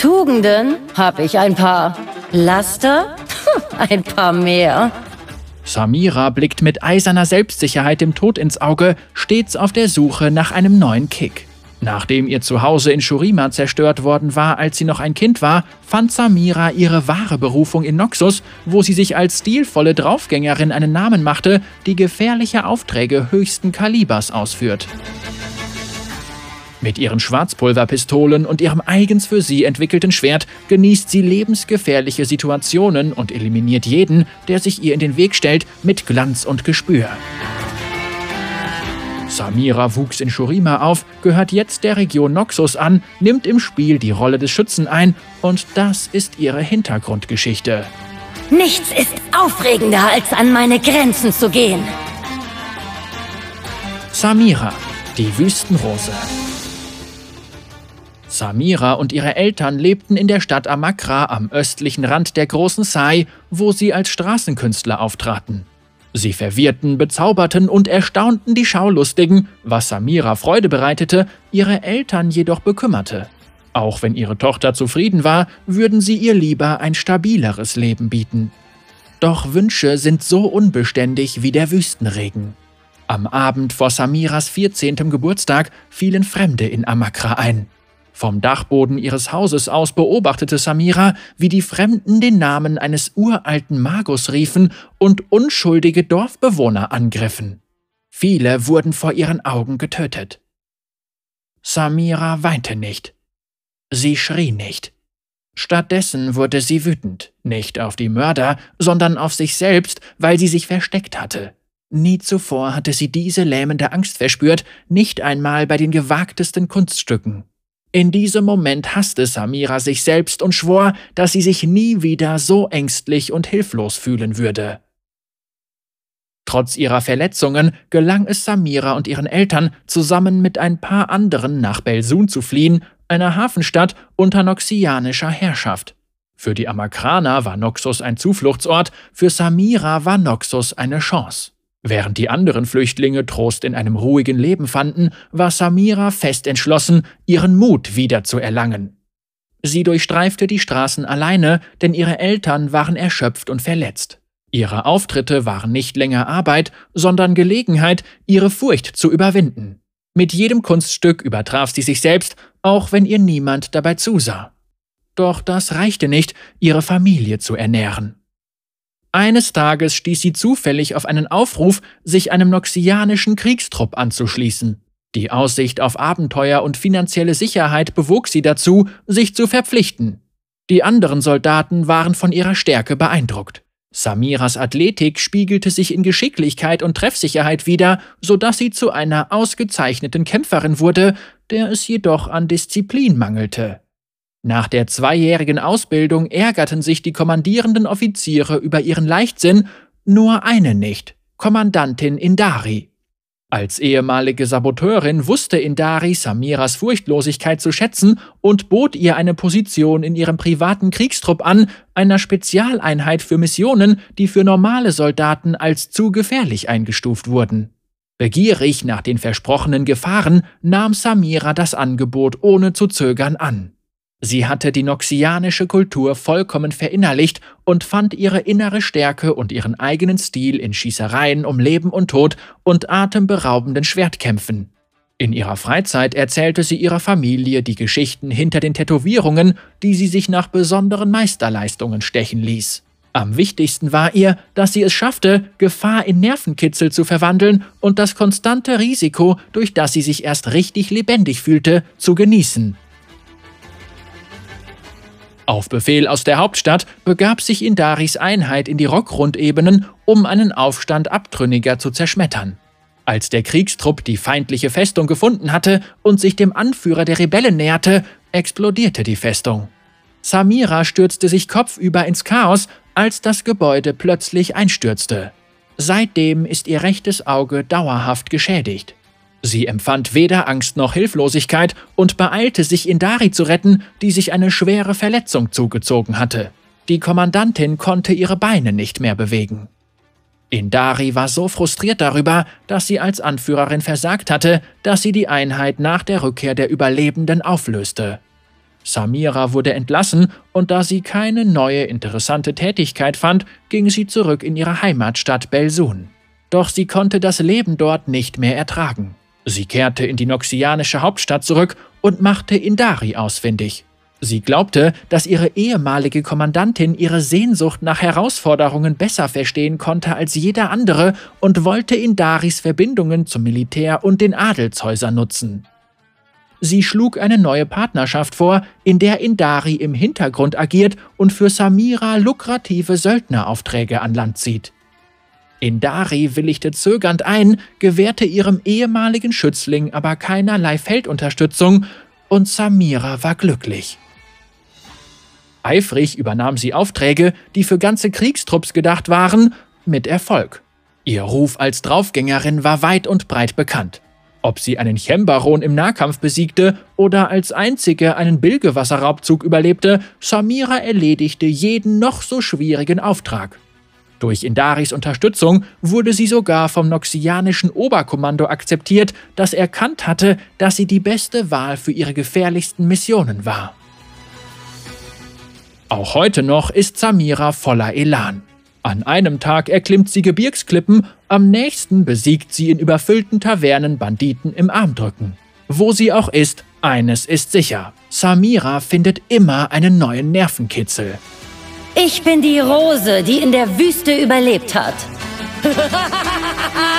Tugenden habe ich ein paar. Laster? ein paar mehr. Samira blickt mit eiserner Selbstsicherheit dem Tod ins Auge, stets auf der Suche nach einem neuen Kick. Nachdem ihr Zuhause in Shurima zerstört worden war, als sie noch ein Kind war, fand Samira ihre wahre Berufung in Noxus, wo sie sich als stilvolle Draufgängerin einen Namen machte, die gefährliche Aufträge höchsten Kalibers ausführt. Mit ihren Schwarzpulverpistolen und ihrem eigens für sie entwickelten Schwert genießt sie lebensgefährliche Situationen und eliminiert jeden, der sich ihr in den Weg stellt, mit Glanz und Gespür. Samira wuchs in Shurima auf, gehört jetzt der Region Noxus an, nimmt im Spiel die Rolle des Schützen ein und das ist ihre Hintergrundgeschichte. Nichts ist aufregender, als an meine Grenzen zu gehen. Samira, die Wüstenrose. Samira und ihre Eltern lebten in der Stadt Amakra am östlichen Rand der großen Sai, wo sie als Straßenkünstler auftraten. Sie verwirrten, bezauberten und erstaunten die Schaulustigen, was Samira Freude bereitete, ihre Eltern jedoch bekümmerte. Auch wenn ihre Tochter zufrieden war, würden sie ihr lieber ein stabileres Leben bieten. Doch Wünsche sind so unbeständig wie der Wüstenregen. Am Abend vor Samiras 14. Geburtstag fielen Fremde in Amakra ein. Vom Dachboden ihres Hauses aus beobachtete Samira, wie die Fremden den Namen eines uralten Magus riefen und unschuldige Dorfbewohner angriffen. Viele wurden vor ihren Augen getötet. Samira weinte nicht. Sie schrie nicht. Stattdessen wurde sie wütend, nicht auf die Mörder, sondern auf sich selbst, weil sie sich versteckt hatte. Nie zuvor hatte sie diese lähmende Angst verspürt, nicht einmal bei den gewagtesten Kunststücken. In diesem Moment hasste Samira sich selbst und schwor, dass sie sich nie wieder so ängstlich und hilflos fühlen würde. Trotz ihrer Verletzungen gelang es Samira und ihren Eltern, zusammen mit ein paar anderen nach Belsun zu fliehen, einer Hafenstadt unter noxianischer Herrschaft. Für die Amakraner war Noxus ein Zufluchtsort, für Samira war Noxus eine Chance. Während die anderen Flüchtlinge Trost in einem ruhigen Leben fanden, war Samira fest entschlossen, ihren Mut wieder zu erlangen. Sie durchstreifte die Straßen alleine, denn ihre Eltern waren erschöpft und verletzt. Ihre Auftritte waren nicht länger Arbeit, sondern Gelegenheit, ihre Furcht zu überwinden. Mit jedem Kunststück übertraf sie sich selbst, auch wenn ihr niemand dabei zusah. Doch das reichte nicht, ihre Familie zu ernähren. Eines Tages stieß sie zufällig auf einen Aufruf, sich einem noxianischen Kriegstrupp anzuschließen. Die Aussicht auf Abenteuer und finanzielle Sicherheit bewog sie dazu, sich zu verpflichten. Die anderen Soldaten waren von ihrer Stärke beeindruckt. Samiras Athletik spiegelte sich in Geschicklichkeit und Treffsicherheit wider, so dass sie zu einer ausgezeichneten Kämpferin wurde, der es jedoch an Disziplin mangelte. Nach der zweijährigen Ausbildung ärgerten sich die kommandierenden Offiziere über ihren Leichtsinn, nur eine nicht, Kommandantin Indari. Als ehemalige Saboteurin wusste Indari Samiras Furchtlosigkeit zu schätzen und bot ihr eine Position in ihrem privaten Kriegstrupp an, einer Spezialeinheit für Missionen, die für normale Soldaten als zu gefährlich eingestuft wurden. Begierig nach den versprochenen Gefahren nahm Samira das Angebot ohne zu zögern an. Sie hatte die noxianische Kultur vollkommen verinnerlicht und fand ihre innere Stärke und ihren eigenen Stil in Schießereien um Leben und Tod und atemberaubenden Schwertkämpfen. In ihrer Freizeit erzählte sie ihrer Familie die Geschichten hinter den Tätowierungen, die sie sich nach besonderen Meisterleistungen stechen ließ. Am wichtigsten war ihr, dass sie es schaffte, Gefahr in Nervenkitzel zu verwandeln und das konstante Risiko, durch das sie sich erst richtig lebendig fühlte, zu genießen. Auf Befehl aus der Hauptstadt begab sich Indaris Einheit in die Rockrundebenen, um einen Aufstand Abtrünniger zu zerschmettern. Als der Kriegstrupp die feindliche Festung gefunden hatte und sich dem Anführer der Rebellen näherte, explodierte die Festung. Samira stürzte sich kopfüber ins Chaos, als das Gebäude plötzlich einstürzte. Seitdem ist ihr rechtes Auge dauerhaft geschädigt. Sie empfand weder Angst noch Hilflosigkeit und beeilte sich, Indari zu retten, die sich eine schwere Verletzung zugezogen hatte. Die Kommandantin konnte ihre Beine nicht mehr bewegen. Indari war so frustriert darüber, dass sie als Anführerin versagt hatte, dass sie die Einheit nach der Rückkehr der Überlebenden auflöste. Samira wurde entlassen und da sie keine neue interessante Tätigkeit fand, ging sie zurück in ihre Heimatstadt Belsun. Doch sie konnte das Leben dort nicht mehr ertragen. Sie kehrte in die noxianische Hauptstadt zurück und machte Indari ausfindig. Sie glaubte, dass ihre ehemalige Kommandantin ihre Sehnsucht nach Herausforderungen besser verstehen konnte als jeder andere und wollte Indaris Verbindungen zum Militär und den Adelshäusern nutzen. Sie schlug eine neue Partnerschaft vor, in der Indari im Hintergrund agiert und für Samira lukrative Söldneraufträge an Land zieht. Indari willigte zögernd ein, gewährte ihrem ehemaligen Schützling aber keinerlei Feldunterstützung und Samira war glücklich. Eifrig übernahm sie Aufträge, die für ganze Kriegstrupps gedacht waren, mit Erfolg. Ihr Ruf als Draufgängerin war weit und breit bekannt. Ob sie einen Chembaron im Nahkampf besiegte oder als einzige einen Bilgewasserraubzug überlebte, Samira erledigte jeden noch so schwierigen Auftrag. Durch Indaris Unterstützung wurde sie sogar vom noxianischen Oberkommando akzeptiert, das erkannt hatte, dass sie die beste Wahl für ihre gefährlichsten Missionen war. Auch heute noch ist Samira voller Elan. An einem Tag erklimmt sie Gebirgsklippen, am nächsten besiegt sie in überfüllten Tavernen Banditen im Armdrücken. Wo sie auch ist, eines ist sicher. Samira findet immer einen neuen Nervenkitzel. Ich bin die Rose, die in der Wüste überlebt hat.